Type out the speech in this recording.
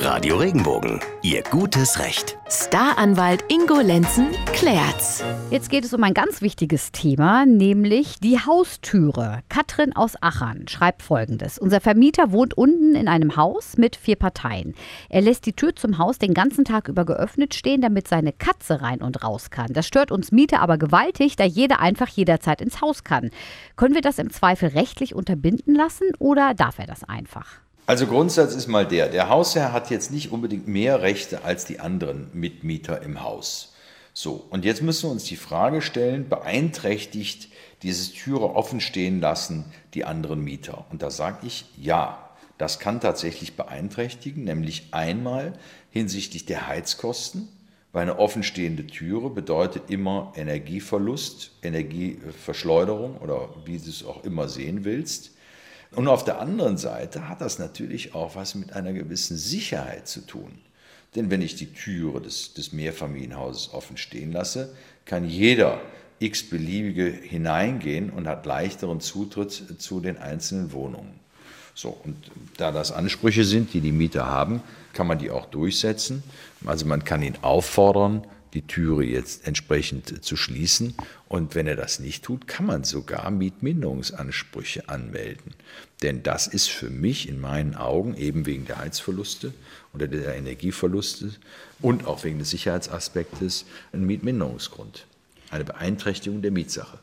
Radio Regenbogen, Ihr gutes Recht. Staranwalt Ingo Lenzen klärt's. Jetzt geht es um ein ganz wichtiges Thema, nämlich die Haustüre. Katrin aus Achern schreibt folgendes. Unser Vermieter wohnt unten in einem Haus mit vier Parteien. Er lässt die Tür zum Haus den ganzen Tag über geöffnet stehen, damit seine Katze rein und raus kann. Das stört uns Mieter aber gewaltig, da jeder einfach jederzeit ins Haus kann. Können wir das im Zweifel rechtlich unterbinden lassen oder darf er das einfach? Also Grundsatz ist mal der, der Hausherr hat jetzt nicht unbedingt mehr Rechte als die anderen Mitmieter im Haus. So, und jetzt müssen wir uns die Frage stellen, beeinträchtigt dieses Türe offen stehen lassen die anderen Mieter? Und da sage ich ja, das kann tatsächlich beeinträchtigen, nämlich einmal hinsichtlich der Heizkosten, weil eine offenstehende Türe bedeutet immer Energieverlust, Energieverschleuderung oder wie du es auch immer sehen willst. Und auf der anderen Seite hat das natürlich auch was mit einer gewissen Sicherheit zu tun. Denn wenn ich die Türe des, des Mehrfamilienhauses offen stehen lasse, kann jeder x-beliebige hineingehen und hat leichteren Zutritt zu den einzelnen Wohnungen. So, und da das Ansprüche sind, die die Mieter haben, kann man die auch durchsetzen. Also man kann ihn auffordern, die Türe jetzt entsprechend zu schließen. Und wenn er das nicht tut, kann man sogar Mietminderungsansprüche anmelden. Denn das ist für mich in meinen Augen eben wegen der Heizverluste oder der Energieverluste und auch wegen des Sicherheitsaspektes ein Mietminderungsgrund, eine Beeinträchtigung der Mietsache.